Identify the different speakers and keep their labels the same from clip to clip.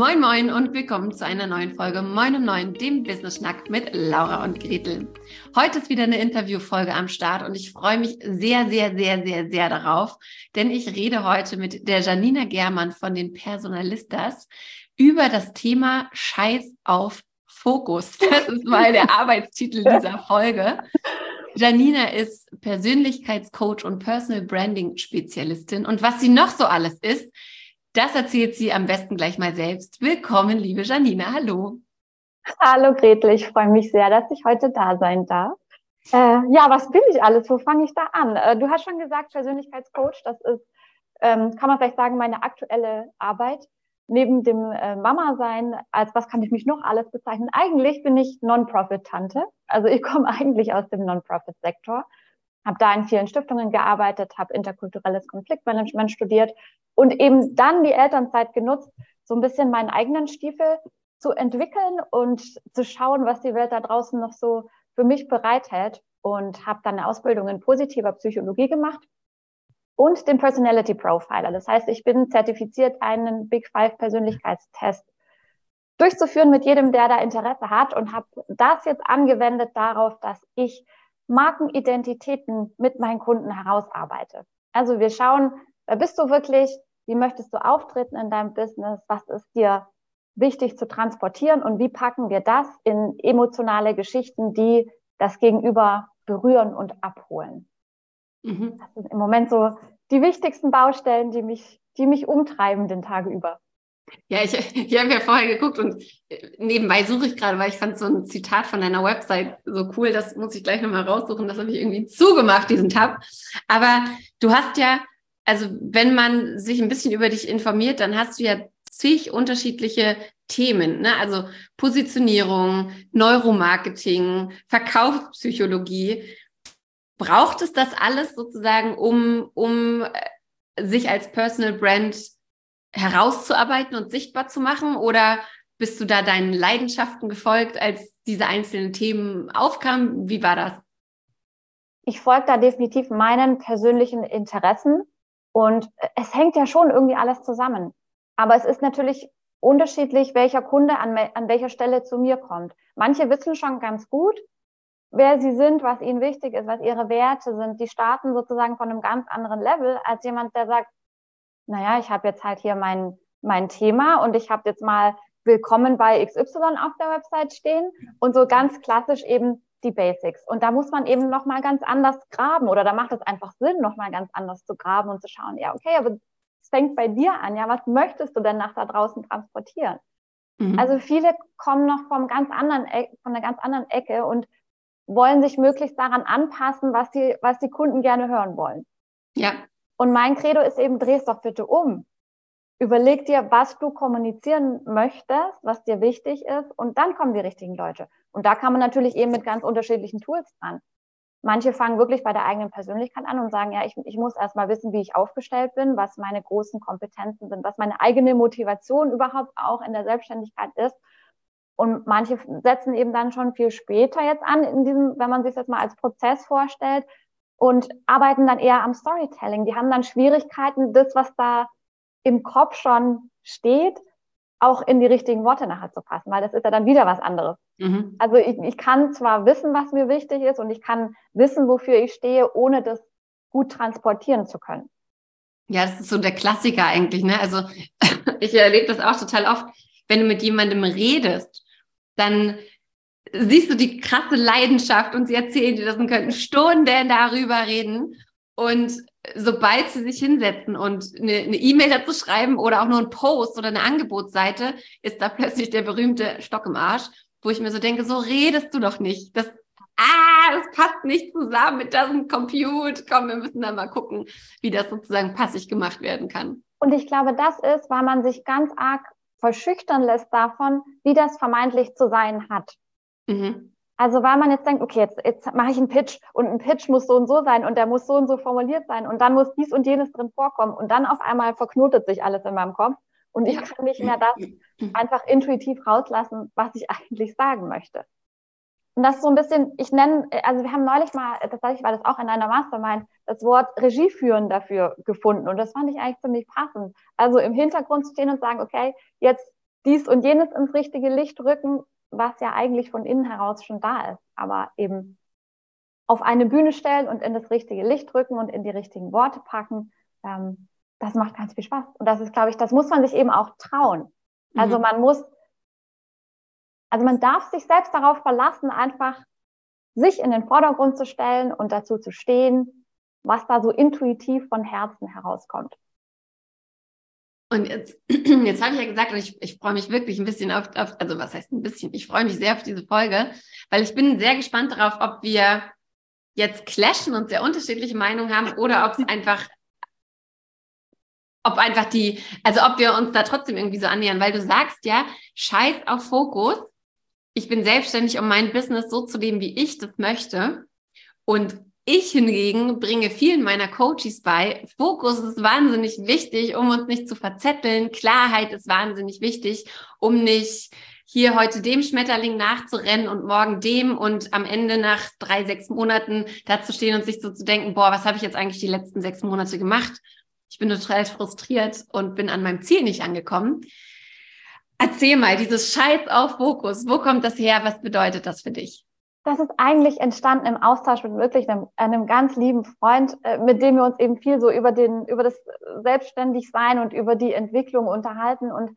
Speaker 1: Moin Moin und willkommen zu einer neuen Folge Moin um Neun, dem Business Schnack mit Laura und Gretel. Heute ist wieder eine Interviewfolge am Start und ich freue mich sehr, sehr, sehr, sehr, sehr darauf, denn ich rede heute mit der Janina Germann von den Personalistas über das Thema Scheiß auf Fokus. Das ist mal der Arbeitstitel dieser Folge. Janina ist Persönlichkeitscoach und Personal Branding Spezialistin und was sie noch so alles ist, das erzählt sie am besten gleich mal selbst. Willkommen, liebe Janina. Hallo.
Speaker 2: Hallo Gretel, ich freue mich sehr, dass ich heute da sein darf. Äh, ja, was bin ich alles? Wo fange ich da an? Äh, du hast schon gesagt, Persönlichkeitscoach, das ist, ähm, kann man vielleicht sagen, meine aktuelle Arbeit. Neben dem äh, Mama-Sein, als was kann ich mich noch alles bezeichnen? Eigentlich bin ich Non-Profit-Tante. Also ich komme eigentlich aus dem Non-Profit-Sektor habe da in vielen Stiftungen gearbeitet, habe interkulturelles Konfliktmanagement studiert und eben dann die Elternzeit genutzt, so ein bisschen meinen eigenen Stiefel zu entwickeln und zu schauen, was die Welt da draußen noch so für mich bereithält und habe dann eine Ausbildung in positiver Psychologie gemacht und den Personality Profiler. Das heißt, ich bin zertifiziert, einen Big Five Persönlichkeitstest durchzuführen mit jedem, der da Interesse hat und habe das jetzt angewendet darauf, dass ich Markenidentitäten mit meinen Kunden herausarbeite. Also wir schauen, wer bist du wirklich? Wie möchtest du auftreten in deinem Business? Was ist dir wichtig zu transportieren? Und wie packen wir das in emotionale Geschichten, die das Gegenüber berühren und abholen? Mhm. Das sind im Moment so die wichtigsten Baustellen, die mich, die mich umtreiben den Tage über.
Speaker 1: Ja, ich, ich habe ja vorher geguckt und äh, nebenbei suche ich gerade, weil ich fand so ein Zitat von deiner Website so cool, das muss ich gleich nochmal raussuchen, das habe ich irgendwie zugemacht, diesen Tab. Aber du hast ja, also wenn man sich ein bisschen über dich informiert, dann hast du ja zig unterschiedliche Themen, ne? also Positionierung, Neuromarketing, Verkaufspsychologie. Braucht es das alles sozusagen, um, um äh, sich als Personal Brand herauszuarbeiten und sichtbar zu machen? Oder bist du da deinen Leidenschaften gefolgt, als diese einzelnen Themen aufkamen? Wie war das?
Speaker 2: Ich folge da definitiv meinen persönlichen Interessen und es hängt ja schon irgendwie alles zusammen. Aber es ist natürlich unterschiedlich, welcher Kunde an, an welcher Stelle zu mir kommt. Manche wissen schon ganz gut, wer sie sind, was ihnen wichtig ist, was ihre Werte sind. Die starten sozusagen von einem ganz anderen Level als jemand, der sagt, naja, ich habe jetzt halt hier mein, mein Thema und ich habe jetzt mal Willkommen bei XY auf der Website stehen und so ganz klassisch eben die Basics. Und da muss man eben nochmal ganz anders graben oder da macht es einfach Sinn, nochmal ganz anders zu graben und zu schauen, ja, okay, aber es fängt bei dir an, ja, was möchtest du denn nach da draußen transportieren? Mhm. Also viele kommen noch vom ganz anderen, e, von einer ganz anderen Ecke und wollen sich möglichst daran anpassen, was die, was die Kunden gerne hören wollen. Ja. Und mein Credo ist eben, dreh es doch bitte um. Überleg dir, was du kommunizieren möchtest, was dir wichtig ist, und dann kommen die richtigen Leute. Und da kann man natürlich eben mit ganz unterschiedlichen Tools dran. Manche fangen wirklich bei der eigenen Persönlichkeit an und sagen, ja, ich, ich muss erst mal wissen, wie ich aufgestellt bin, was meine großen Kompetenzen sind, was meine eigene Motivation überhaupt auch in der Selbstständigkeit ist. Und manche setzen eben dann schon viel später jetzt an, in diesem, wenn man sich das mal als Prozess vorstellt, und arbeiten dann eher am Storytelling. Die haben dann Schwierigkeiten, das, was da im Kopf schon steht, auch in die richtigen Worte nachher zu passen, weil das ist ja dann wieder was anderes. Mhm. Also ich, ich kann zwar wissen, was mir wichtig ist und ich kann wissen, wofür ich stehe, ohne das gut transportieren zu können.
Speaker 1: Ja, das ist so der Klassiker eigentlich, ne? Also ich erlebe das auch total oft, wenn du mit jemandem redest, dann siehst du die krasse Leidenschaft und sie erzählen dir das und könnten Stunden darüber reden. Und sobald sie sich hinsetzen und eine E-Mail e dazu schreiben oder auch nur ein Post oder eine Angebotsseite, ist da plötzlich der berühmte Stock im Arsch, wo ich mir so denke, so redest du doch nicht. Das, ah, das passt nicht zusammen mit diesem Compute. Komm, wir müssen da mal gucken, wie das sozusagen passig gemacht werden kann.
Speaker 2: Und ich glaube, das ist, weil man sich ganz arg verschüchtern lässt davon, wie das vermeintlich zu sein hat. Mhm. Also weil man jetzt denkt, okay, jetzt, jetzt mache ich einen Pitch und ein Pitch muss so und so sein und der muss so und so formuliert sein und dann muss dies und jenes drin vorkommen und dann auf einmal verknotet sich alles in meinem Kopf und ich kann nicht mehr das einfach intuitiv rauslassen, was ich eigentlich sagen möchte. Und das ist so ein bisschen, ich nenne, also wir haben neulich mal, tatsächlich war das auch in einer Mastermind, das Wort Regie führen dafür gefunden und das fand ich eigentlich ziemlich passend. Also im Hintergrund stehen und sagen, okay, jetzt dies und jenes ins richtige Licht rücken, was ja eigentlich von innen heraus schon da ist, aber eben auf eine Bühne stellen und in das richtige Licht rücken und in die richtigen Worte packen, ähm, das macht ganz viel Spaß. Und das ist, glaube ich, das muss man sich eben auch trauen. Also mhm. man muss, also man darf sich selbst darauf verlassen, einfach sich in den Vordergrund zu stellen und dazu zu stehen, was da so intuitiv von Herzen herauskommt.
Speaker 1: Und jetzt, jetzt habe ich ja gesagt, ich, ich freue mich wirklich ein bisschen auf, auf, also was heißt ein bisschen, ich freue mich sehr auf diese Folge, weil ich bin sehr gespannt darauf, ob wir jetzt clashen und sehr unterschiedliche Meinungen haben oder ob es einfach ob einfach die, also ob wir uns da trotzdem irgendwie so annähern, weil du sagst ja, scheiß auf Fokus. Ich bin selbstständig, um mein Business so zu leben, wie ich das möchte. Und ich hingegen bringe vielen meiner Coaches bei, Fokus ist wahnsinnig wichtig, um uns nicht zu verzetteln. Klarheit ist wahnsinnig wichtig, um nicht hier heute dem Schmetterling nachzurennen und morgen dem und am Ende nach drei, sechs Monaten da zu stehen und sich so zu denken, boah, was habe ich jetzt eigentlich die letzten sechs Monate gemacht? Ich bin total frustriert und bin an meinem Ziel nicht angekommen. Erzähl mal, dieses Scheiß auf Fokus, wo kommt das her? Was bedeutet das für dich?
Speaker 2: Das ist eigentlich entstanden im Austausch mit wirklich einem, einem ganz lieben Freund, äh, mit dem wir uns eben viel so über den, über das Selbstständigsein und über die Entwicklung unterhalten. Und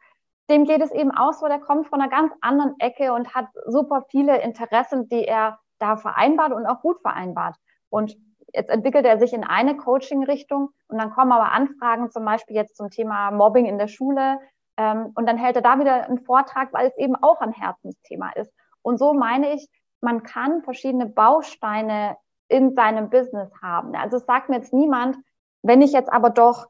Speaker 2: dem geht es eben auch so, der kommt von einer ganz anderen Ecke und hat super viele Interessen, die er da vereinbart und auch gut vereinbart. Und jetzt entwickelt er sich in eine Coaching-Richtung und dann kommen aber Anfragen zum Beispiel jetzt zum Thema Mobbing in der Schule ähm, und dann hält er da wieder einen Vortrag, weil es eben auch ein Herzensthema ist. Und so meine ich, man kann verschiedene Bausteine in seinem Business haben. Also es sagt mir jetzt niemand, wenn ich jetzt aber doch,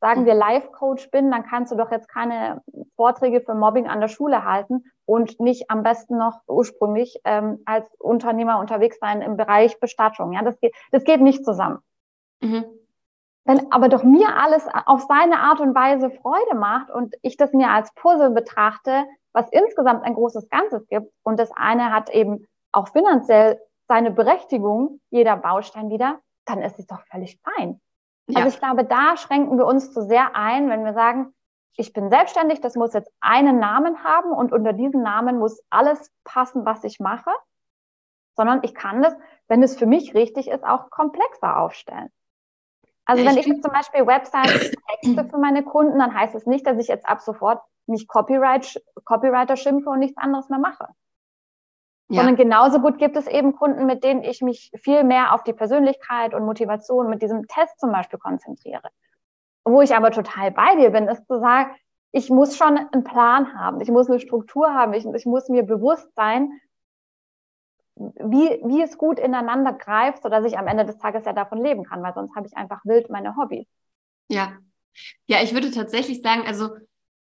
Speaker 2: sagen wir, Life-Coach bin, dann kannst du doch jetzt keine Vorträge für Mobbing an der Schule halten und nicht am besten noch ursprünglich ähm, als Unternehmer unterwegs sein im Bereich Bestattung. Ja, das geht, das geht nicht zusammen. Mhm. Wenn aber doch mir alles auf seine Art und Weise Freude macht und ich das mir als Puzzle betrachte, was insgesamt ein großes Ganzes gibt und das eine hat eben auch finanziell seine Berechtigung, jeder Baustein wieder, dann ist es doch völlig fein. Ja. Also ich glaube, da schränken wir uns zu sehr ein, wenn wir sagen, ich bin selbstständig, das muss jetzt einen Namen haben und unter diesem Namen muss alles passen, was ich mache, sondern ich kann das, wenn es für mich richtig ist, auch komplexer aufstellen. Also wenn ich jetzt zum Beispiel Websites texte für meine Kunden, dann heißt es nicht, dass ich jetzt ab sofort mich Copyright, Copywriter schimpfe und nichts anderes mehr mache. Ja. Sondern genauso gut gibt es eben Kunden, mit denen ich mich viel mehr auf die Persönlichkeit und Motivation mit diesem Test zum Beispiel konzentriere. Wo ich aber total bei dir bin, ist zu sagen, ich muss schon einen Plan haben, ich muss eine Struktur haben, ich, ich muss mir bewusst sein, wie, wie es gut ineinander greift, sodass ich am Ende des Tages ja davon leben kann, weil sonst habe ich einfach wild meine Hobbys.
Speaker 1: Ja. Ja, ich würde tatsächlich sagen, also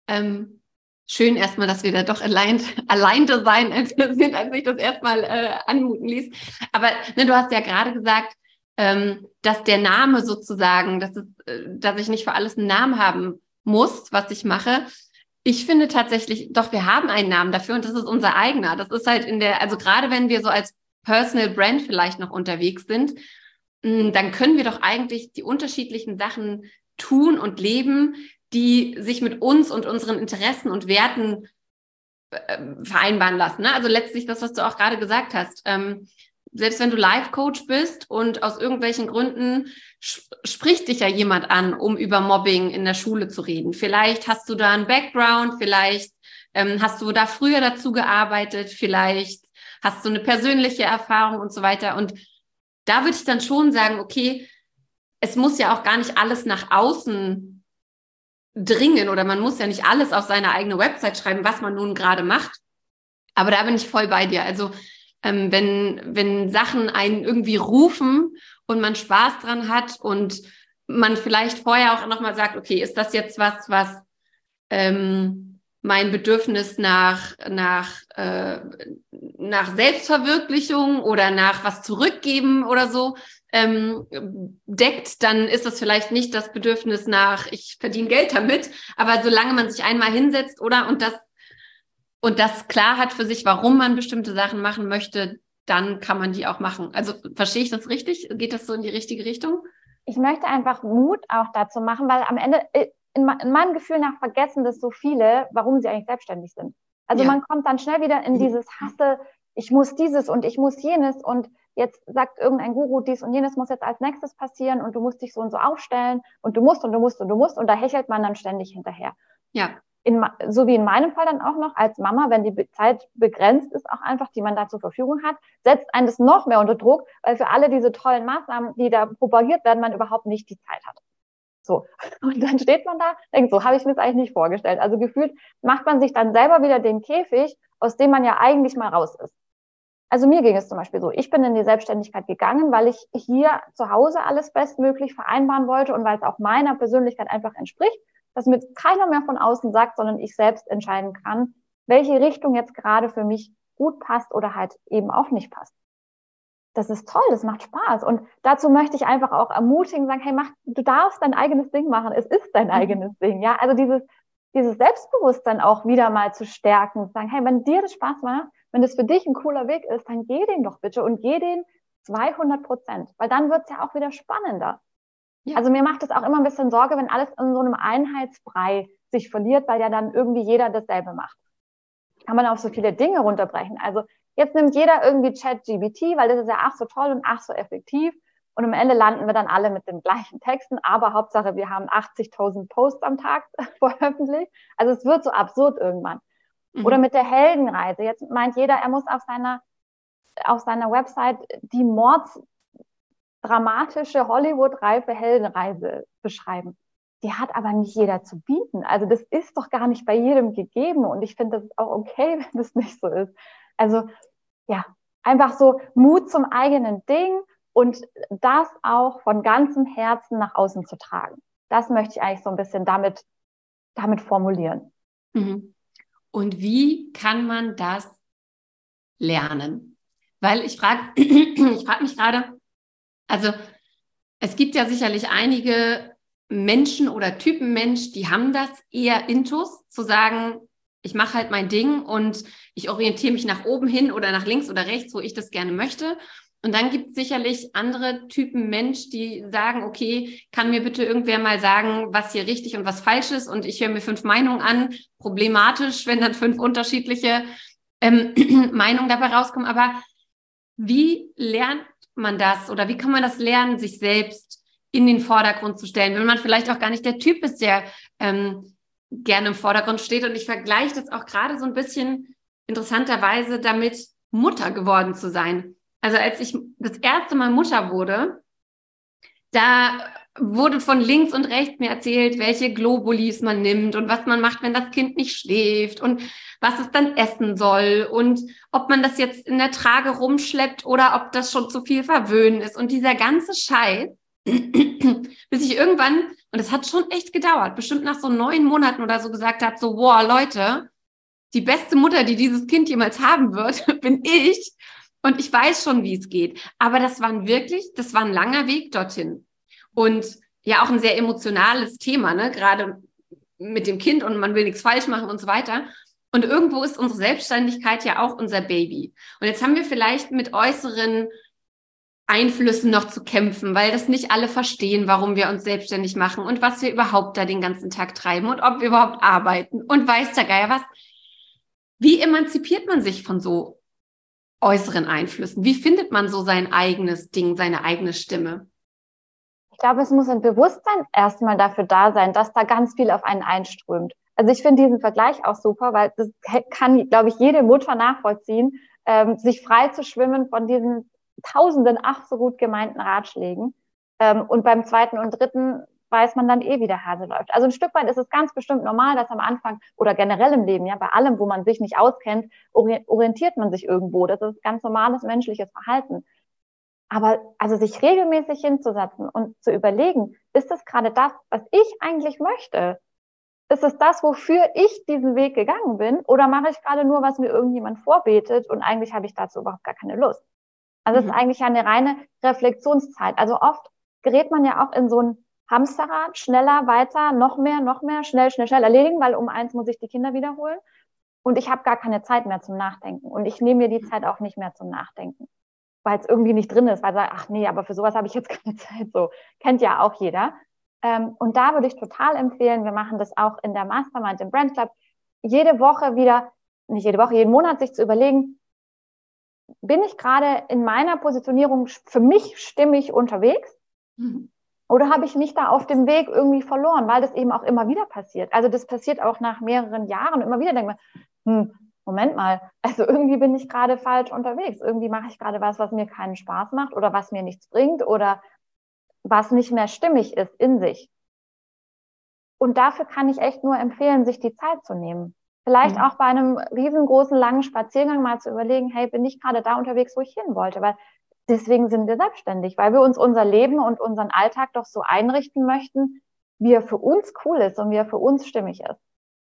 Speaker 1: ähm, schön erstmal, dass wir da doch allein, alleine sein sind, als ich das erstmal äh, anmuten ließ. Aber ne, du hast ja gerade gesagt, ähm, dass der Name sozusagen, dass, es, äh, dass ich nicht für alles einen Namen haben muss, was ich mache. Ich finde tatsächlich, doch, wir haben einen Namen dafür und das ist unser eigener. Das ist halt in der, also gerade wenn wir so als Personal Brand vielleicht noch unterwegs sind, mh, dann können wir doch eigentlich die unterschiedlichen Sachen tun und leben, die sich mit uns und unseren Interessen und Werten äh, vereinbaren lassen. Ne? Also letztlich das, was du auch gerade gesagt hast. Ähm, selbst wenn du Life-Coach bist und aus irgendwelchen Gründen spricht dich ja jemand an, um über Mobbing in der Schule zu reden. Vielleicht hast du da einen Background, vielleicht ähm, hast du da früher dazu gearbeitet, vielleicht hast du eine persönliche Erfahrung und so weiter. Und da würde ich dann schon sagen, okay, es muss ja auch gar nicht alles nach außen dringen oder man muss ja nicht alles auf seine eigene Website schreiben, was man nun gerade macht. Aber da bin ich voll bei dir. Also ähm, wenn, wenn Sachen einen irgendwie rufen und man Spaß dran hat und man vielleicht vorher auch nochmal sagt, okay, ist das jetzt was, was ähm, mein Bedürfnis nach, nach, äh, nach Selbstverwirklichung oder nach was zurückgeben oder so ähm, deckt, dann ist das vielleicht nicht das Bedürfnis nach, ich verdiene Geld damit, aber solange man sich einmal hinsetzt oder und das und das klar hat für sich, warum man bestimmte Sachen machen möchte, dann kann man die auch machen. Also verstehe ich das richtig? Geht das so in die richtige Richtung?
Speaker 2: Ich möchte einfach Mut auch dazu machen, weil am Ende in, in meinem Gefühl nach vergessen das so viele, warum sie eigentlich selbstständig sind. Also ja. man kommt dann schnell wieder in mhm. dieses Hasse, ich muss dieses und ich muss jenes und jetzt sagt irgendein Guru, dies und jenes muss jetzt als nächstes passieren und du musst dich so und so aufstellen und du musst und du musst und du musst und da hechelt man dann ständig hinterher.
Speaker 1: Ja.
Speaker 2: In, so wie in meinem Fall dann auch noch als Mama, wenn die Zeit begrenzt ist, auch einfach, die man da zur Verfügung hat, setzt einen das noch mehr unter Druck, weil für alle diese tollen Maßnahmen, die da propagiert werden, man überhaupt nicht die Zeit hat. So. Und dann steht man da, denkt, so habe ich mir das eigentlich nicht vorgestellt. Also gefühlt macht man sich dann selber wieder den Käfig, aus dem man ja eigentlich mal raus ist. Also mir ging es zum Beispiel so. Ich bin in die Selbstständigkeit gegangen, weil ich hier zu Hause alles bestmöglich vereinbaren wollte und weil es auch meiner Persönlichkeit einfach entspricht, dass mir keiner mehr von außen sagt, sondern ich selbst entscheiden kann, welche Richtung jetzt gerade für mich gut passt oder halt eben auch nicht passt. Das ist toll, das macht Spaß. Und dazu möchte ich einfach auch ermutigen, sagen, hey, mach, du darfst dein eigenes Ding machen. Es ist dein mhm. eigenes Ding. Ja, also dieses, dieses Selbstbewusstsein auch wieder mal zu stärken, sagen, hey, wenn dir das Spaß macht, wenn das für dich ein cooler Weg ist, dann geh den doch bitte und geh den 200 Prozent, weil dann wird es ja auch wieder spannender. Ja. Also mir macht es auch immer ein bisschen Sorge, wenn alles in so einem Einheitsbrei sich verliert, weil ja dann irgendwie jeder dasselbe macht. Kann man auf so viele Dinge runterbrechen. Also jetzt nimmt jeder irgendwie ChatGBT, weil das ist ja ach so toll und ach so effektiv. Und am Ende landen wir dann alle mit den gleichen Texten, aber Hauptsache, wir haben 80.000 Posts am Tag veröffentlicht. Also es wird so absurd irgendwann. Mhm. Oder mit der Heldenreise. Jetzt meint jeder, er muss auf seiner, auf seiner Website die mordsdramatische Hollywood-reife Heldenreise beschreiben. Die hat aber nicht jeder zu bieten. Also das ist doch gar nicht bei jedem gegeben. Und ich finde, das ist auch okay, wenn das nicht so ist. Also ja, einfach so Mut zum eigenen Ding und das auch von ganzem Herzen nach außen zu tragen. Das möchte ich eigentlich so ein bisschen damit, damit formulieren.
Speaker 1: Mhm. Und wie kann man das lernen? Weil ich frage, ich frage mich gerade, also es gibt ja sicherlich einige Menschen oder Typen Mensch, die haben das eher intus, zu sagen, ich mache halt mein Ding und ich orientiere mich nach oben hin oder nach links oder rechts, wo ich das gerne möchte. Und dann gibt es sicherlich andere Typen Mensch, die sagen, okay, kann mir bitte irgendwer mal sagen, was hier richtig und was falsch ist? Und ich höre mir fünf Meinungen an. Problematisch, wenn dann fünf unterschiedliche ähm, Meinungen dabei rauskommen. Aber wie lernt man das oder wie kann man das lernen, sich selbst in den Vordergrund zu stellen, wenn man vielleicht auch gar nicht der Typ ist, der ähm, gerne im Vordergrund steht? Und ich vergleiche das auch gerade so ein bisschen interessanterweise damit, Mutter geworden zu sein. Also als ich das erste Mal Mutter wurde, da wurde von links und rechts mir erzählt, welche Globulis man nimmt und was man macht, wenn das Kind nicht schläft und was es dann essen soll und ob man das jetzt in der Trage rumschleppt oder ob das schon zu viel verwöhnen ist und dieser ganze Scheiß, bis ich irgendwann, und es hat schon echt gedauert, bestimmt nach so neun Monaten oder so gesagt habe, so, wow, Leute, die beste Mutter, die dieses Kind jemals haben wird, bin ich. Und ich weiß schon, wie es geht. Aber das war wirklich, das war ein langer Weg dorthin. Und ja, auch ein sehr emotionales Thema, ne? Gerade mit dem Kind und man will nichts falsch machen und so weiter. Und irgendwo ist unsere Selbstständigkeit ja auch unser Baby. Und jetzt haben wir vielleicht mit äußeren Einflüssen noch zu kämpfen, weil das nicht alle verstehen, warum wir uns selbstständig machen und was wir überhaupt da den ganzen Tag treiben und ob wir überhaupt arbeiten und weiß der Geier was. Wie emanzipiert man sich von so äußeren Einflüssen? Wie findet man so sein eigenes Ding, seine eigene Stimme?
Speaker 2: Ich glaube, es muss ein Bewusstsein erstmal dafür da sein, dass da ganz viel auf einen einströmt. Also ich finde diesen Vergleich auch super, weil das kann, glaube ich, jede Mutter nachvollziehen, ähm, sich frei zu schwimmen von diesen tausenden ach so gut gemeinten Ratschlägen. Ähm, und beim zweiten und dritten weiß man dann eh, wie der Hase läuft. Also ein Stück weit ist es ganz bestimmt normal, dass am Anfang oder generell im Leben, ja, bei allem, wo man sich nicht auskennt, orientiert man sich irgendwo. Das ist ganz normales menschliches Verhalten. Aber also sich regelmäßig hinzusetzen und zu überlegen, ist das gerade das, was ich eigentlich möchte? Ist es das, wofür ich diesen Weg gegangen bin? Oder mache ich gerade nur, was mir irgendjemand vorbetet und eigentlich habe ich dazu überhaupt gar keine Lust? Also es mhm. ist eigentlich eine reine Reflexionszeit. Also oft gerät man ja auch in so ein Hamsterrad, schneller, weiter, noch mehr, noch mehr, schnell, schnell, schnell erledigen, weil um eins muss ich die Kinder wiederholen. Und ich habe gar keine Zeit mehr zum Nachdenken. Und ich nehme mir die Zeit auch nicht mehr zum Nachdenken, weil es irgendwie nicht drin ist, weil ich ach nee, aber für sowas habe ich jetzt keine Zeit. So kennt ja auch jeder. Ähm, und da würde ich total empfehlen, wir machen das auch in der Mastermind im Brand Club, jede Woche wieder, nicht jede Woche, jeden Monat sich zu überlegen, bin ich gerade in meiner Positionierung für mich stimmig unterwegs? Mhm. Oder habe ich mich da auf dem Weg irgendwie verloren, weil das eben auch immer wieder passiert. Also das passiert auch nach mehreren Jahren immer wieder. Denke man, hm, Moment mal, also irgendwie bin ich gerade falsch unterwegs. Irgendwie mache ich gerade was, was mir keinen Spaß macht oder was mir nichts bringt oder was nicht mehr stimmig ist in sich. Und dafür kann ich echt nur empfehlen, sich die Zeit zu nehmen. Vielleicht mhm. auch bei einem riesengroßen langen Spaziergang mal zu überlegen, hey, bin ich gerade da unterwegs, wo ich hin wollte? Weil deswegen sind wir selbstständig, weil wir uns unser Leben und unseren Alltag doch so einrichten möchten, wie er für uns cool ist und wie er für uns stimmig ist.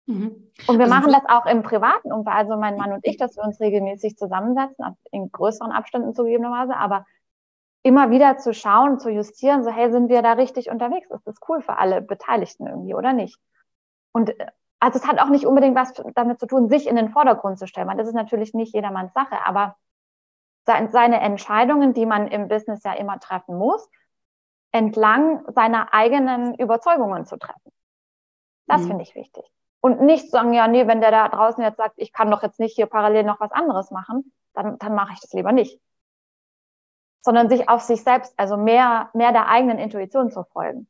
Speaker 2: Mhm. Und wir also machen das auch im privaten Umfeld, also mein Mann und ich, dass wir uns regelmäßig zusammensetzen, in größeren Abständen zugegebenerweise, aber immer wieder zu schauen, zu justieren, so hey, sind wir da richtig unterwegs? Ist das cool für alle Beteiligten irgendwie oder nicht? Und äh, also es hat auch nicht unbedingt was damit zu tun, sich in den Vordergrund zu stellen, weil das ist natürlich nicht jedermanns Sache, aber seine Entscheidungen, die man im Business ja immer treffen muss, entlang seiner eigenen Überzeugungen zu treffen. Das mhm. finde ich wichtig. Und nicht sagen, ja, nee, wenn der da draußen jetzt sagt, ich kann doch jetzt nicht hier parallel noch was anderes machen, dann, dann mache ich das lieber nicht. Sondern sich auf sich selbst, also mehr, mehr der eigenen Intuition zu folgen.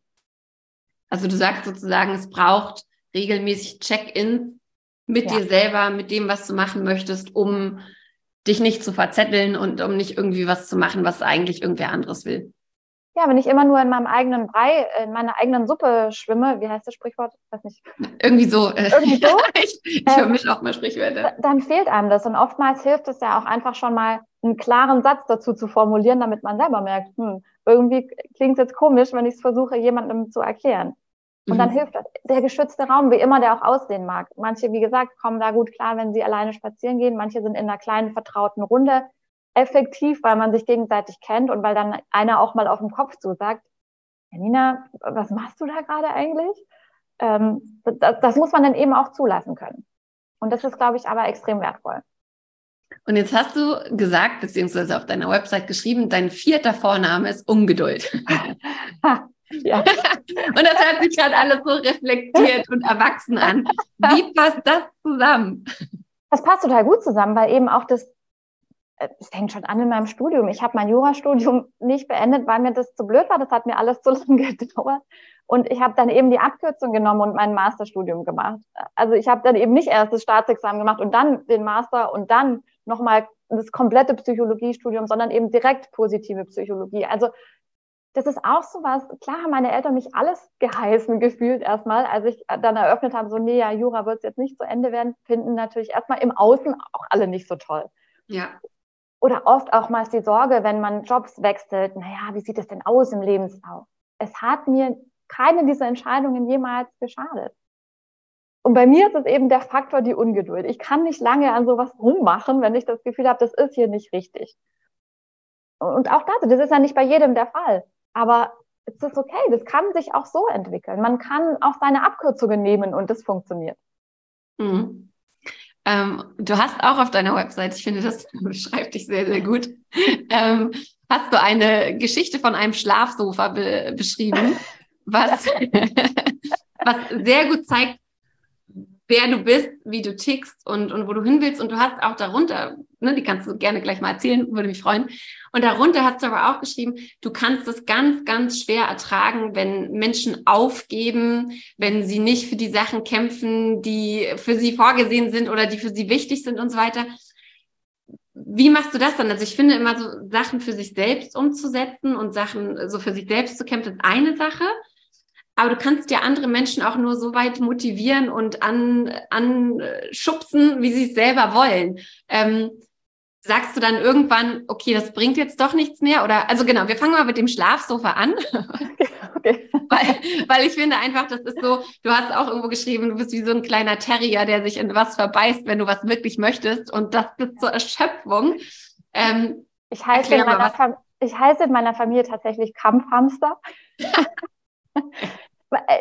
Speaker 1: Also du sagst sozusagen, es braucht regelmäßig Check-ins mit ja. dir selber, mit dem, was du machen möchtest, um dich nicht zu verzetteln und um nicht irgendwie was zu machen, was eigentlich irgendwer anderes will.
Speaker 2: Ja, wenn ich immer nur in meinem eigenen Brei, in meiner eigenen Suppe schwimme, wie heißt das Sprichwort? Ich weiß nicht.
Speaker 1: Irgendwie so. Äh, Irgendwie so? ich ich ähm, vermische auch mal Sprichwörter.
Speaker 2: Dann fehlt einem das. Und oftmals hilft es ja auch einfach schon mal, einen klaren Satz dazu zu formulieren, damit man selber merkt, hm, irgendwie klingt es jetzt komisch, wenn ich es versuche, jemandem zu erklären. Und dann mhm. hilft das. Der geschützte Raum, wie immer der auch aussehen mag. Manche, wie gesagt, kommen da gut klar, wenn sie alleine spazieren gehen. Manche sind in einer kleinen, vertrauten Runde effektiv, weil man sich gegenseitig kennt und weil dann einer auch mal auf den Kopf zusagt, Janina, was machst du da gerade eigentlich? Ähm, das, das muss man dann eben auch zulassen können. Und das ist, glaube ich, aber extrem wertvoll.
Speaker 1: Und jetzt hast du gesagt, beziehungsweise auf deiner Website geschrieben, dein vierter Vorname ist Ungeduld. Ja. und das hört sich gerade alles so reflektiert und erwachsen an. Wie passt das zusammen?
Speaker 2: Das passt total gut zusammen, weil eben auch das, äh, es fängt schon an in meinem Studium. Ich habe mein Jurastudium nicht beendet, weil mir das zu blöd war. Das hat mir alles zu lange gedauert. Und ich habe dann eben die Abkürzung genommen und mein Masterstudium gemacht. Also ich habe dann eben nicht erst das Staatsexamen gemacht und dann den Master und dann nochmal das komplette Psychologiestudium, sondern eben direkt positive Psychologie. Also das ist auch so was, klar haben meine Eltern mich alles geheißen gefühlt erstmal, als ich dann eröffnet habe, so, nee, ja, Jura wird es jetzt nicht zu Ende werden, finden natürlich erstmal im Außen auch alle nicht so toll.
Speaker 1: Ja.
Speaker 2: Oder oft auch mal die Sorge, wenn man Jobs wechselt, naja, wie sieht es denn aus im Lebenslauf? Es hat mir keine dieser Entscheidungen jemals geschadet. Und bei mir ist es eben der Faktor die Ungeduld. Ich kann nicht lange an sowas rummachen, wenn ich das Gefühl habe, das ist hier nicht richtig. Und auch dazu, das ist ja nicht bei jedem der Fall. Aber es ist okay, das kann sich auch so entwickeln. Man kann auch seine Abkürzungen nehmen und das funktioniert.
Speaker 1: Mhm. Ähm, du hast auch auf deiner Website, ich finde, das beschreibt dich sehr, sehr gut, ähm, hast du eine Geschichte von einem Schlafsofa be beschrieben, was, was sehr gut zeigt, wer du bist, wie du tickst und, und wo du hin willst. Und du hast auch darunter, ne, die kannst du gerne gleich mal erzählen, würde mich freuen. Und darunter hast du aber auch geschrieben, du kannst es ganz, ganz schwer ertragen, wenn Menschen aufgeben, wenn sie nicht für die Sachen kämpfen, die für sie vorgesehen sind oder die für sie wichtig sind und so weiter. Wie machst du das dann? Also ich finde immer so Sachen für sich selbst umzusetzen und Sachen so für sich selbst zu kämpfen, ist eine Sache. Aber du kannst ja andere Menschen auch nur so weit motivieren und an, anschubsen, wie sie es selber wollen. Ähm, sagst du dann irgendwann, okay, das bringt jetzt doch nichts mehr? Oder also genau, wir fangen mal mit dem Schlafsofa an. Okay. weil, weil ich finde einfach, das ist so, du hast auch irgendwo geschrieben, du bist wie so ein kleiner Terrier, der sich in was verbeißt, wenn du was wirklich möchtest. Und das bis zur Erschöpfung. Ähm,
Speaker 2: ich, heiße in meiner ich heiße in meiner Familie tatsächlich Kampfhamster.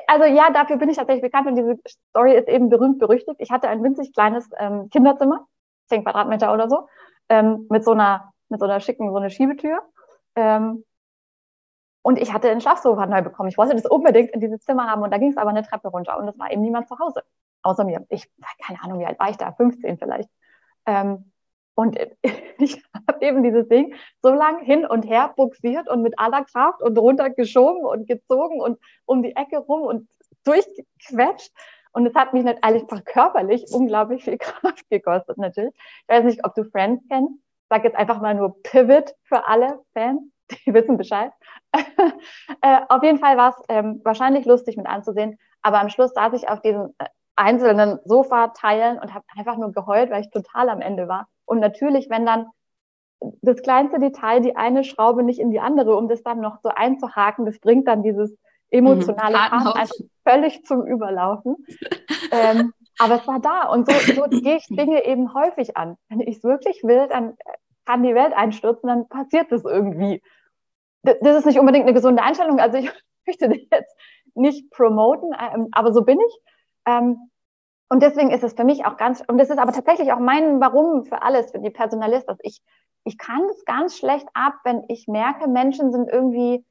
Speaker 2: Also ja, dafür bin ich tatsächlich bekannt und diese Story ist eben berühmt berüchtigt. Ich hatte ein winzig kleines ähm, Kinderzimmer, 10 Quadratmeter oder so, ähm, mit so einer mit so einer schicken so eine Schiebetür. Ähm, Und ich hatte den Schlafsofa neu bekommen. Ich wollte das unbedingt in dieses Zimmer haben und da ging es aber eine Treppe runter und es war eben niemand zu Hause, außer mir. Ich, keine Ahnung, wie alt war ich da? 15 vielleicht. Ähm, und ich habe eben dieses Ding so lang hin und her buxiert und mit aller Kraft und runtergeschoben und gezogen und um die Ecke rum und durchgequetscht. Und es hat mich nicht einfach körperlich unglaublich viel Kraft gekostet, natürlich. Ich weiß nicht, ob du Friends kennst. Sage jetzt einfach mal nur Pivot für alle Fans, die wissen Bescheid. äh, auf jeden Fall war es ähm, wahrscheinlich lustig mit anzusehen, aber am Schluss saß ich auf diesen äh, einzelnen Sofa-Teilen und habe einfach nur geheult, weil ich total am Ende war. Und natürlich, wenn dann das kleinste Detail, die eine Schraube nicht in die andere, um das dann noch so einzuhaken, das bringt dann dieses emotionale mhm, Fass einfach völlig zum Überlaufen. ähm, aber es war da und so, so gehe ich Dinge eben häufig an. Wenn ich es wirklich will, dann kann die Welt einstürzen, dann passiert es irgendwie. Das ist nicht unbedingt eine gesunde Einstellung. Also ich möchte das jetzt nicht promoten, ähm, aber so bin ich. Ähm, und deswegen ist es für mich auch ganz, und das ist aber tatsächlich auch mein Warum für alles, für die Personalist, dass ich, ich kann es ganz schlecht ab, wenn ich merke, Menschen sind irgendwie,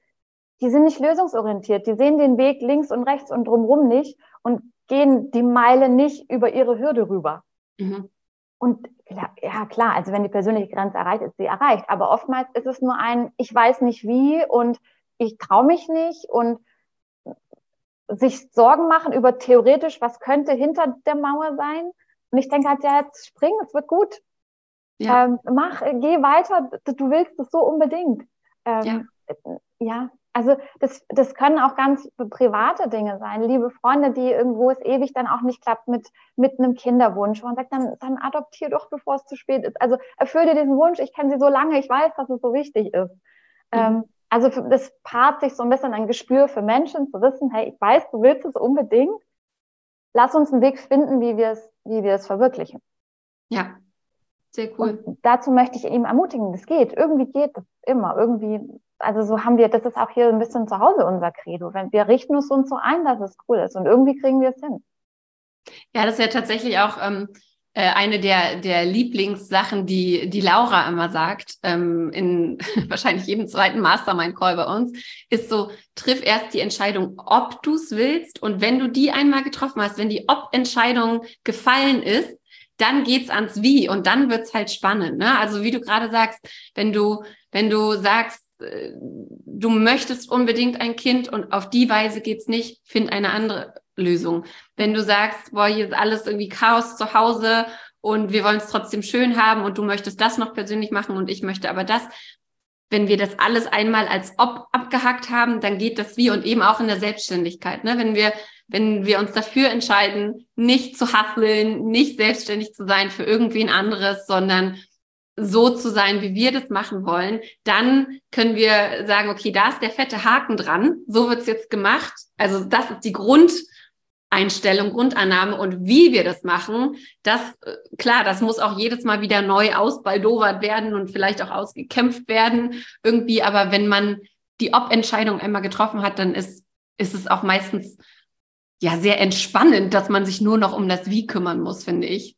Speaker 2: die sind nicht lösungsorientiert, die sehen den Weg links und rechts und drumherum nicht und gehen die Meile nicht über ihre Hürde rüber. Mhm. Und ja, klar, also wenn die persönliche Grenze erreicht ist, sie erreicht. Aber oftmals ist es nur ein, ich weiß nicht wie und ich traue mich nicht und sich Sorgen machen über theoretisch, was könnte hinter der Mauer sein. Und ich denke halt, ja, jetzt spring, es wird gut. Ja. Ähm, mach, geh weiter, du willst es so unbedingt. Ähm, ja. ja, also das, das können auch ganz private Dinge sein. Liebe Freunde, die irgendwo es ewig dann auch nicht klappt mit, mit einem Kinderwunsch. Und sagt dann, dann adoptier doch, bevor es zu spät ist. Also erfüll dir diesen Wunsch. Ich kenne sie so lange, ich weiß, dass es so wichtig ist. Mhm. Ähm, also das paart sich so ein bisschen ein Gespür für Menschen, zu wissen, hey, ich weiß, du willst es unbedingt. Lass uns einen Weg finden, wie wir es, wie wir es verwirklichen.
Speaker 1: Ja, sehr cool.
Speaker 2: Und dazu möchte ich eben ermutigen, das geht. Irgendwie geht das immer. Irgendwie, also so haben wir, das ist auch hier ein bisschen zu Hause unser Credo. Wenn wir richten uns so ein, dass es cool ist und irgendwie kriegen wir es hin.
Speaker 1: Ja, das ist ja tatsächlich auch ähm, äh, eine der, der Lieblingssachen, die, die Laura immer sagt, ähm, in wahrscheinlich jedem zweiten Mastermind-Call bei uns, ist so, triff erst die Entscheidung, ob du es willst. Und wenn du die einmal getroffen hast, wenn die Ob-Entscheidung gefallen ist, dann geht's ans Wie und dann wird's halt spannend. Ne? Also wie du gerade sagst, wenn du, wenn du sagst, äh, du möchtest unbedingt ein Kind und auf die Weise geht's nicht, find eine andere Lösung. Wenn du sagst, boah, hier ist alles irgendwie Chaos zu Hause und wir wollen es trotzdem schön haben und du möchtest das noch persönlich machen und ich möchte aber das. Wenn wir das alles einmal als ob abgehackt haben, dann geht das wie und eben auch in der Selbstständigkeit. Ne? Wenn wir, wenn wir uns dafür entscheiden, nicht zu hasseln, nicht selbstständig zu sein für irgendwen anderes, sondern so zu sein, wie wir das machen wollen, dann können wir sagen, okay, da ist der fette Haken dran, so wird's jetzt gemacht. Also das ist die Grund, Einstellung, Grundannahme und wie wir das machen, das, äh, klar, das muss auch jedes Mal wieder neu ausbaldowert werden und vielleicht auch ausgekämpft werden irgendwie. Aber wenn man die Ob-Entscheidung einmal getroffen hat, dann ist, ist es auch meistens ja sehr entspannend, dass man sich nur noch um das Wie kümmern muss, finde ich.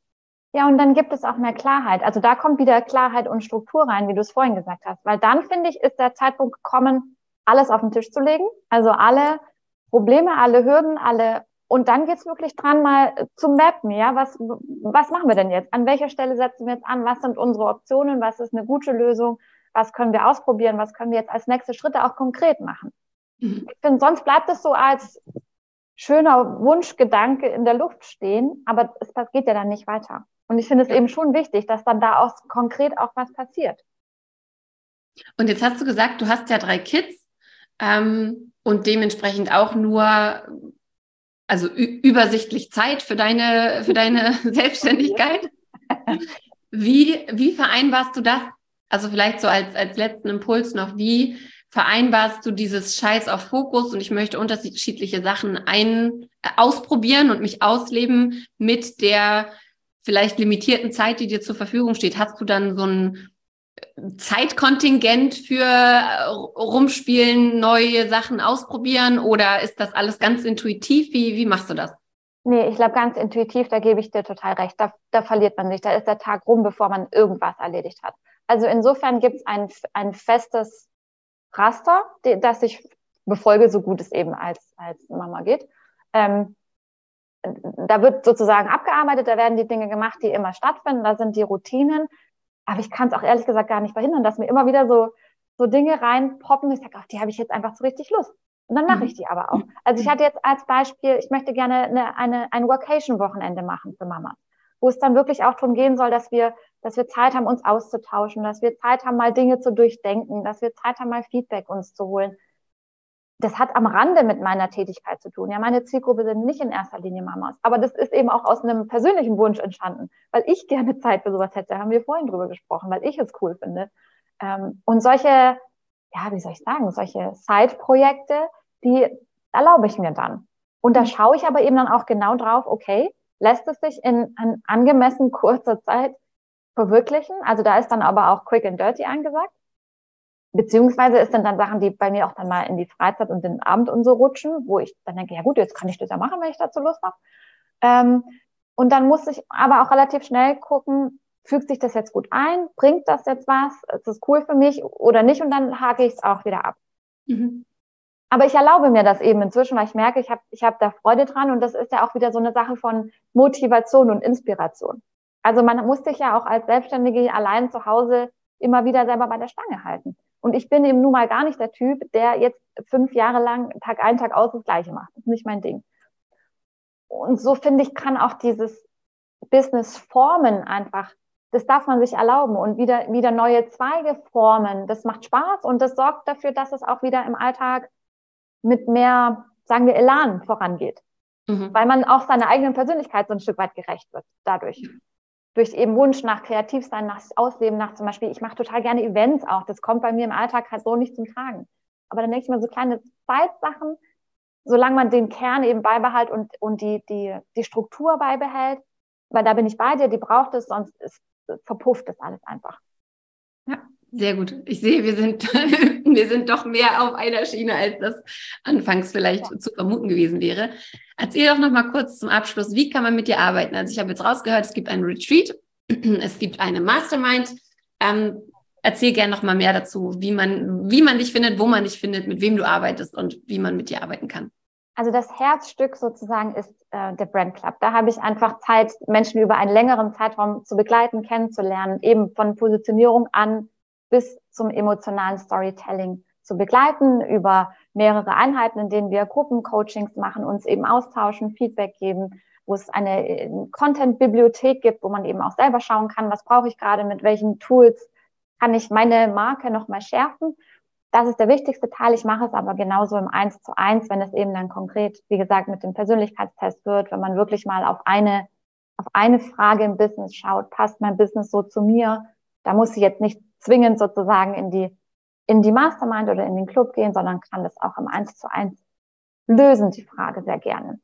Speaker 2: Ja, und dann gibt es auch mehr Klarheit. Also da kommt wieder Klarheit und Struktur rein, wie du es vorhin gesagt hast. Weil dann, finde ich, ist der Zeitpunkt gekommen, alles auf den Tisch zu legen. Also alle Probleme, alle Hürden, alle und dann geht's wirklich dran, mal zu mappen, ja, was, was machen wir denn jetzt? An welcher Stelle setzen wir jetzt an? Was sind unsere Optionen? Was ist eine gute Lösung? Was können wir ausprobieren? Was können wir jetzt als nächste Schritte auch konkret machen? Mhm. Ich finde, sonst bleibt es so als schöner Wunschgedanke in der Luft stehen, aber es geht ja dann nicht weiter. Und ich finde es eben schon wichtig, dass dann da auch konkret auch was passiert.
Speaker 1: Und jetzt hast du gesagt, du hast ja drei Kids ähm, und dementsprechend auch nur also übersichtlich Zeit für deine, für deine Selbstständigkeit. Wie, wie vereinbarst du das? Also vielleicht so als, als letzten Impuls noch, wie vereinbarst du dieses Scheiß auf Fokus und ich möchte unterschiedliche Sachen ein, äh, ausprobieren und mich ausleben mit der vielleicht limitierten Zeit, die dir zur Verfügung steht? Hast du dann so ein Zeitkontingent für äh, rumspielen, neue Sachen ausprobieren oder ist das alles ganz intuitiv? Wie, wie machst du das?
Speaker 2: Nee, ich glaube ganz intuitiv, da gebe ich dir total recht. Da, da verliert man sich. Da ist der Tag rum, bevor man irgendwas erledigt hat. Also insofern gibt es ein, ein festes Raster, das ich befolge, so gut es eben als, als Mama geht. Ähm, da wird sozusagen abgearbeitet, da werden die Dinge gemacht, die immer stattfinden, da sind die Routinen. Aber ich kann es auch ehrlich gesagt gar nicht verhindern, dass mir immer wieder so, so Dinge reinpoppen. Ich sage, auf die habe ich jetzt einfach so richtig Lust. Und dann mache mhm. ich die aber auch. Also ich hatte jetzt als Beispiel, ich möchte gerne eine, eine, ein Workation-Wochenende machen für Mama, wo es dann wirklich auch darum gehen soll, dass wir, dass wir Zeit haben, uns auszutauschen, dass wir Zeit haben, mal Dinge zu durchdenken, dass wir Zeit haben, mal Feedback uns zu holen das hat am Rande mit meiner Tätigkeit zu tun. Ja, meine Zielgruppe sind nicht in erster Linie Mamas. Aber das ist eben auch aus einem persönlichen Wunsch entstanden, weil ich gerne Zeit für sowas hätte. Da haben wir vorhin drüber gesprochen, weil ich es cool finde. Ähm, und solche, ja, wie soll ich sagen, solche Side-Projekte, die erlaube ich mir dann. Und da schaue ich aber eben dann auch genau drauf, okay, lässt es sich in, in angemessen kurzer Zeit verwirklichen? Also da ist dann aber auch quick and dirty angesagt. Beziehungsweise ist dann dann Sachen, die bei mir auch dann mal in die Freizeit und den Abend und so rutschen, wo ich dann denke, ja gut, jetzt kann ich das ja machen, wenn ich dazu Lust habe. Ähm, und dann muss ich aber auch relativ schnell gucken, fügt sich das jetzt gut ein? Bringt das jetzt was? Ist das cool für mich oder nicht? Und dann hake ich es auch wieder ab. Mhm. Aber ich erlaube mir das eben inzwischen, weil ich merke, ich habe ich hab da Freude dran und das ist ja auch wieder so eine Sache von Motivation und Inspiration. Also man muss sich ja auch als Selbstständige allein zu Hause immer wieder selber bei der Stange halten. Und ich bin eben nun mal gar nicht der Typ, der jetzt fünf Jahre lang Tag ein, Tag aus das Gleiche macht. Das ist nicht mein Ding. Und so finde ich, kann auch dieses Business formen einfach, das darf man sich erlauben und wieder, wieder neue Zweige formen. Das macht Spaß und das sorgt dafür, dass es auch wieder im Alltag mit mehr, sagen wir, Elan vorangeht. Mhm. Weil man auch seiner eigenen Persönlichkeit so ein Stück weit gerecht wird dadurch durch eben Wunsch nach Kreativsein, nach Ausleben, nach zum Beispiel, ich mache total gerne Events auch. Das kommt bei mir im Alltag halt so nicht zum Tragen. Aber dann denke ich mir so kleine Zeitsachen, solange man den Kern eben beibehält und, und die, die, die Struktur beibehält, weil da bin ich bei dir, die braucht es, sonst ist, verpufft das alles einfach.
Speaker 1: Ja, sehr gut. Ich sehe, wir sind, wir sind doch mehr auf einer Schiene, als das anfangs vielleicht ja. zu vermuten gewesen wäre. Erzähl doch noch mal kurz zum Abschluss, wie kann man mit dir arbeiten? Also ich habe jetzt rausgehört, es gibt einen Retreat, es gibt eine Mastermind. Ähm, erzähl gerne noch mal mehr dazu, wie man, wie man dich findet, wo man dich findet, mit wem du arbeitest und wie man mit dir arbeiten kann.
Speaker 2: Also das Herzstück sozusagen ist äh, der Brand Club. Da habe ich einfach Zeit, Menschen über einen längeren Zeitraum zu begleiten, kennenzulernen, eben von Positionierung an bis zum emotionalen Storytelling zu begleiten über mehrere Einheiten, in denen wir Gruppencoachings machen, uns eben austauschen, Feedback geben, wo es eine äh, Content-Bibliothek gibt, wo man eben auch selber schauen kann, was brauche ich gerade, mit welchen Tools kann ich meine Marke nochmal schärfen. Das ist der wichtigste Teil. Ich mache es aber genauso im Eins zu eins, wenn es eben dann konkret, wie gesagt, mit dem Persönlichkeitstest wird, wenn man wirklich mal auf eine, auf eine Frage im Business schaut, passt mein Business so zu mir? Da muss ich jetzt nicht zwingend sozusagen in die, in die Mastermind oder in den Club gehen, sondern kann das auch im Eins zu eins lösen, die Frage sehr gerne.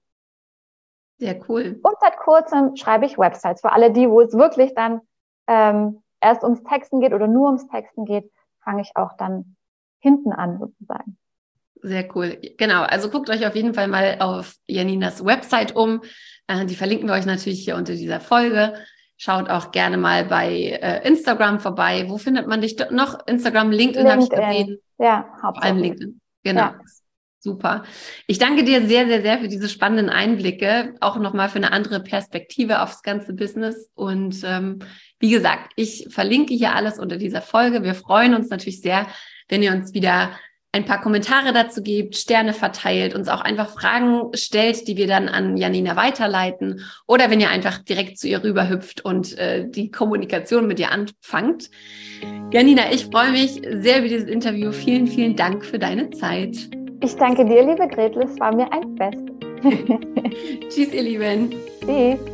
Speaker 1: Sehr cool.
Speaker 2: Und seit kurzem schreibe ich Websites für alle die, wo es wirklich dann ähm, erst ums Texten geht oder nur ums Texten geht, fange ich auch dann hinten an sozusagen.
Speaker 1: Sehr cool. Genau. Also guckt euch auf jeden Fall mal auf Janinas Website um. Äh, die verlinken wir euch natürlich hier unter dieser Folge. Schaut auch gerne mal bei äh, Instagram vorbei. Wo findet man dich noch? Instagram, LinkedIn, LinkedIn. habe ich gesehen.
Speaker 2: Ja, hauptsächlich. Vor allem
Speaker 1: LinkedIn. Genau. Ja. Super. Ich danke dir sehr, sehr, sehr für diese spannenden Einblicke, auch nochmal für eine andere Perspektive aufs ganze Business. Und ähm, wie gesagt, ich verlinke hier alles unter dieser Folge. Wir freuen uns natürlich sehr, wenn ihr uns wieder ein paar Kommentare dazu gebt, Sterne verteilt, uns auch einfach Fragen stellt, die wir dann an Janina weiterleiten oder wenn ihr einfach direkt zu ihr rüberhüpft und äh, die Kommunikation mit ihr anfangt. Janina, ich freue mich sehr über dieses Interview. Vielen, vielen Dank für deine Zeit.
Speaker 2: Ich danke dir, liebe Gretel. Es war mir ein Fest.
Speaker 1: Tschüss, ihr Lieben.
Speaker 2: Tschüss.